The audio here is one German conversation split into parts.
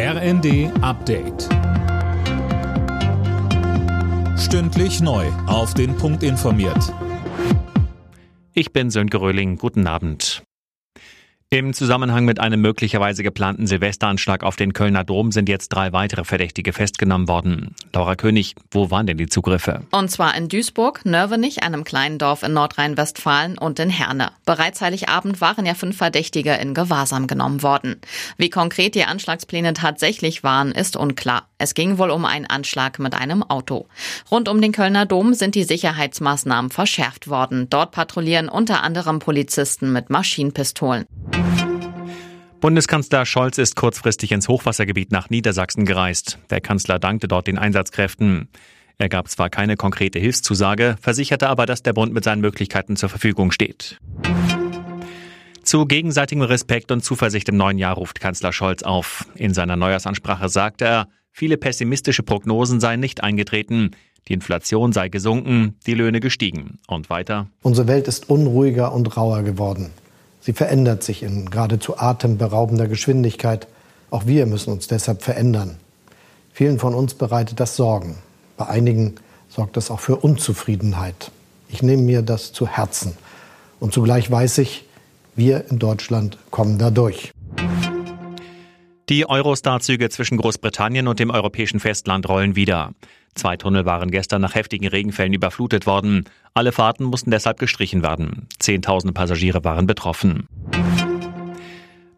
RND Update. Stündlich neu. Auf den Punkt informiert. Ich bin Sönke Röhling. Guten Abend. Im Zusammenhang mit einem möglicherweise geplanten Silvesteranschlag auf den Kölner Dom sind jetzt drei weitere Verdächtige festgenommen worden. Laura König, wo waren denn die Zugriffe? Und zwar in Duisburg, Nörvenich, einem kleinen Dorf in Nordrhein-Westfalen und in Herne. Bereits Heiligabend waren ja fünf Verdächtige in Gewahrsam genommen worden. Wie konkret die Anschlagspläne tatsächlich waren, ist unklar. Es ging wohl um einen Anschlag mit einem Auto. Rund um den Kölner Dom sind die Sicherheitsmaßnahmen verschärft worden. Dort patrouillieren unter anderem Polizisten mit Maschinenpistolen. Bundeskanzler Scholz ist kurzfristig ins Hochwassergebiet nach Niedersachsen gereist. Der Kanzler dankte dort den Einsatzkräften. Er gab zwar keine konkrete Hilfszusage, versicherte aber, dass der Bund mit seinen Möglichkeiten zur Verfügung steht. Zu gegenseitigem Respekt und Zuversicht im neuen Jahr ruft Kanzler Scholz auf. In seiner Neujahrsansprache sagte er, viele pessimistische Prognosen seien nicht eingetreten. Die Inflation sei gesunken, die Löhne gestiegen. Und weiter. Unsere Welt ist unruhiger und rauer geworden. Sie verändert sich in geradezu atemberaubender Geschwindigkeit. Auch wir müssen uns deshalb verändern. Vielen von uns bereitet das Sorgen. Bei einigen sorgt das auch für Unzufriedenheit. Ich nehme mir das zu Herzen. Und zugleich weiß ich, wir in Deutschland kommen da durch. Die Eurostar-Züge zwischen Großbritannien und dem europäischen Festland rollen wieder. Zwei Tunnel waren gestern nach heftigen Regenfällen überflutet worden. Alle Fahrten mussten deshalb gestrichen werden. Zehntausende Passagiere waren betroffen.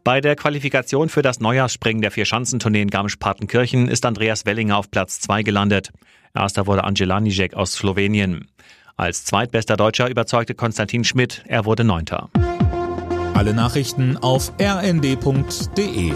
Bei der Qualifikation für das Neujahrsspringen der Vierschanzentournee in Garmisch-Partenkirchen ist Andreas Wellinger auf Platz 2 gelandet. Erster wurde Angela Nijek aus Slowenien. Als zweitbester Deutscher überzeugte Konstantin Schmidt, er wurde Neunter. Alle Nachrichten auf rnd.de